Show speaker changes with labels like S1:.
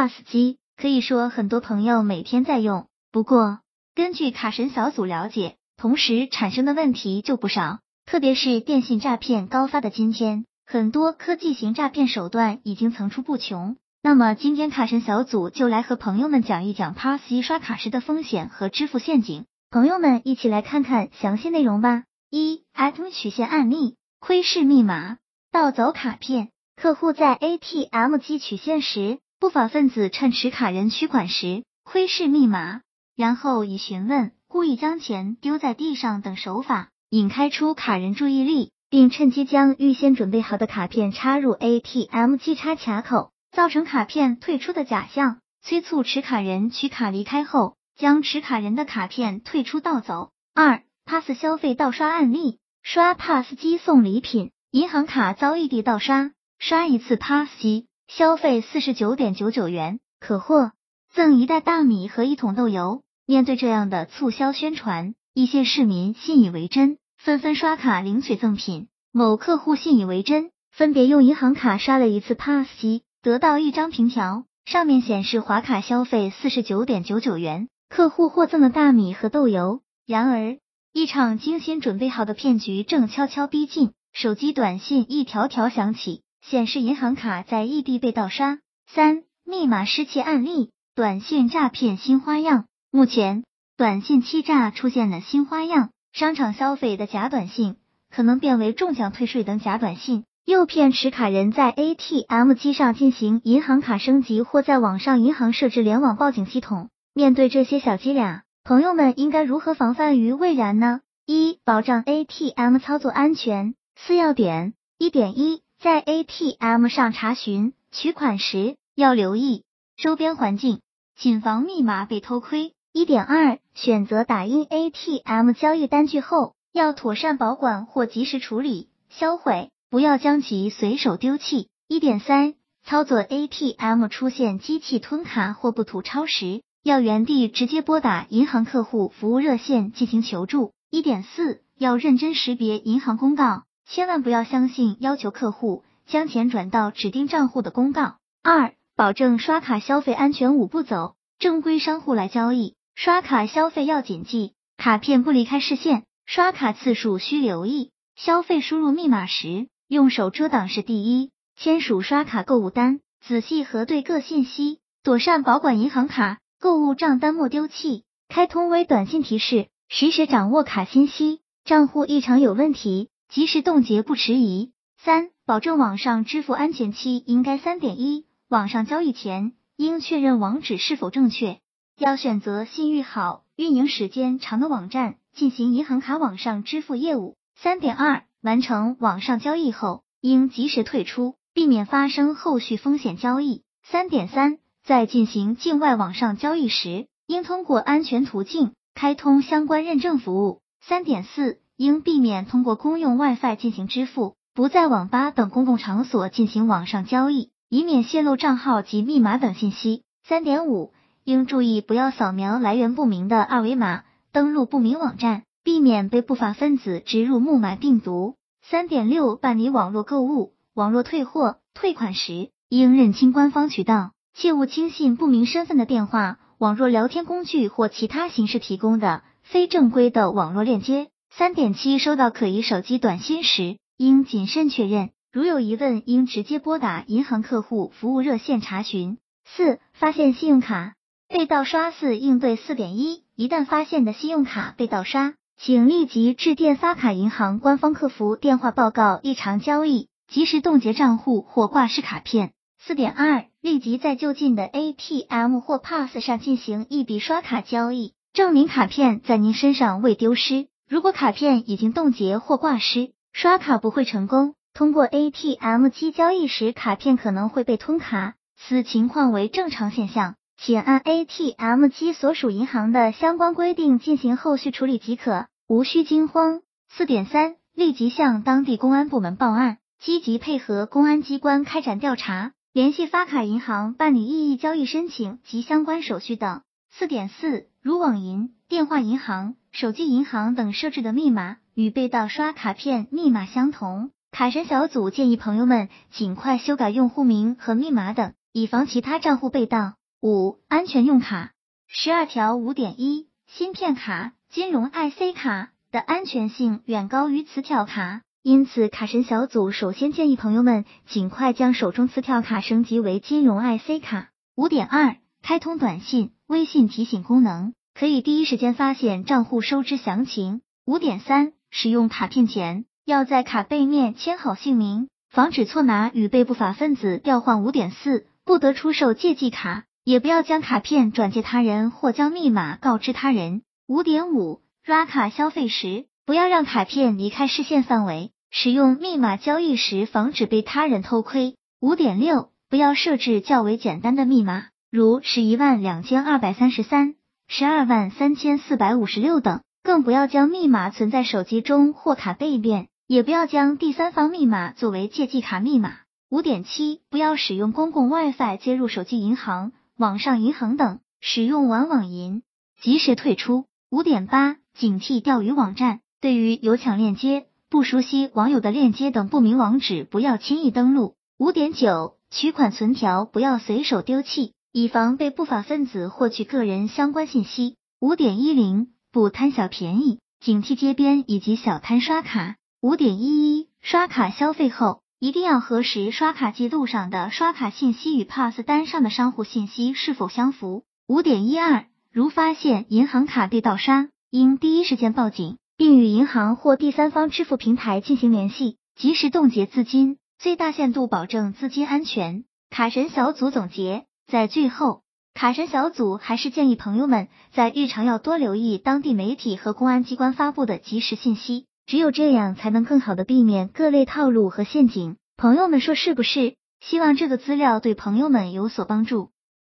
S1: POS 机，可以说很多朋友每天在用。不过，根据卡神小组了解，同时产生的问题就不少，特别是电信诈骗高发的今天，很多科技型诈骗手段已经层出不穷。那么今天卡神小组就来和朋友们讲一讲 POS 机刷卡时的风险和支付陷阱，朋友们一起来看看详细内容吧。一 ATM 曲线案例：窥视密码、盗走卡片。客户在 ATM 机取现时，不法分子趁持卡人取款时窥视密码。然后以询问、故意将钱丢在地上等手法引开出卡人注意力，并趁机将预先准备好的卡片插入 ATM 机插卡口，造成卡片退出的假象，催促持卡人取卡离开后，将持卡人的卡片退出盗走。二、Pass 消费盗刷案例：刷 Pass 机送礼品，银行卡遭异地盗刷，刷一次 Pass 机消费四十九点九九元，可获赠一袋大米和一桶豆油。面对这样的促销宣传，一些市民信以为真，纷纷刷卡领取赠品。某客户信以为真，分别用银行卡刷了一次 POS 机，得到一张凭条，上面显示划卡消费四十九点九九元，客户获赠了大米和豆油。然而，一场精心准备好的骗局正悄悄逼近，手机短信一条条响起，显示银行卡在异地被盗刷。三、密码失窃案例，短信诈骗新花样。目前，短信欺诈出现了新花样，商场消费的假短信可能变为中奖退税等假短信，诱骗持卡人在 ATM 机上进行银行卡升级或在网上银行设置联网报警系统。面对这些小伎俩，朋友们应该如何防范于未然呢？一、保障 ATM 操作安全。四要点：一点一，在 ATM 上查询取款时要留意周边环境，谨防密码被偷窥。一点二，选择打印 ATM 交易单据后，要妥善保管或及时处理销毁，不要将其随手丢弃。一点三，操作 ATM 出现机器吞卡或不吐超时，要原地直接拨打银行客户服务热线进行求助。一点四，要认真识别银行公告，千万不要相信要求客户将钱转到指定账户的公告。二，保证刷卡消费安全五步走，正规商户来交易。刷卡消费要谨记，卡片不离开视线，刷卡次数需留意。消费输入密码时，用手遮挡是第一。签署刷卡购物单，仔细核对各信息，妥善保管银行卡，购物账单莫丢弃。开通微短信提示，实时掌握卡信息。账户异常有问题，及时冻结不迟疑。三、保证网上支付安全期应该三点一，网上交易前应确认网址是否正确。要选择信誉好、运营时间长的网站进行银行卡网上支付业务。三点二，完成网上交易后，应及时退出，避免发生后续风险交易。三点三，在进行境外网上交易时，应通过安全途径开通相关认证服务。三点四，应避免通过公用 WiFi 进行支付，不在网吧等公共场所进行网上交易，以免泄露账号及密码等信息。三点五。应注意不要扫描来源不明的二维码，登录不明网站，避免被不法分子植入木马病毒。三点六，办理网络购物、网络退货、退款时，应认清官方渠道，切勿轻信不明身份的电话、网络聊天工具或其他形式提供的非正规的网络链接。三点七，收到可疑手机短信时，应谨慎确认，如有疑问，应直接拨打银行客户服务热线查询。四，发现信用卡。被盗刷四应对四点一，一旦发现的信用卡被盗刷，请立即致电发卡银行官方客服电话报告异常交易，及时冻结账户或挂失卡片。四点二，立即在就近的 ATM 或 POS 上进行一笔刷卡交易，证明卡片在您身上未丢失。如果卡片已经冻结或挂失，刷卡不会成功。通过 ATM 机交易时，卡片可能会被吞卡，此情况为正常现象。请按 ATM 机所属银行的相关规定进行后续处理即可，无需惊慌。四点三，立即向当地公安部门报案，积极配合公安机关开展调查，联系发卡银行办理异议交易申请及相关手续等。四点四，如网银、电话银行、手机银行等设置的密码与被盗刷卡片密码相同，卡神小组建议朋友们尽快修改用户名和密码等。以防其他账户被盗。五、安全用卡。十二条五点一，芯片卡、金融 IC 卡的安全性远高于磁条卡，因此卡神小组首先建议朋友们尽快将手中磁条卡升级为金融 IC 卡。五点二，开通短信、微信提醒功能，可以第一时间发现账户收支详情。五点三，使用卡片前要在卡背面签好姓名，防止错拿与被不法分子调换。五点四，不得出售借记卡。也不要将卡片转借他人或将密码告知他人。五点五，刷卡消费时不要让卡片离开视线范围，使用密码交易时防止被他人偷窥。五点六，不要设置较为简单的密码，如十一万两千二百三十三、十二万三千四百五十六等，更不要将密码存在手机中或卡背面，也不要将第三方密码作为借记卡密码。五点七，不要使用公共 WiFi 接入手机银行。网上银行等使用完网银，及时退出。五点八，警惕钓鱼网站，对于有抢链接、不熟悉网友的链接等不明网址，不要轻易登录。五点九，取款存条不要随手丢弃，以防被不法分子获取个人相关信息。五点一零，不贪小便宜，警惕街边以及小摊刷卡。五点一一，刷卡消费后。一定要核实刷卡记录上的刷卡信息与 Pass 单上的商户信息是否相符。五点一二，如发现银行卡被盗刷，应第一时间报警，并与银行或第三方支付平台进行联系，及时冻结资金，最大限度保证资金安全。卡神小组总结，在最后，卡神小组还是建议朋友们在日常要多留意当地媒体和公安机关发布的及时信息。只有这样，才能更好的避免各类套路和陷阱。朋友们说是不是？希望这个资料对朋友们有所帮助。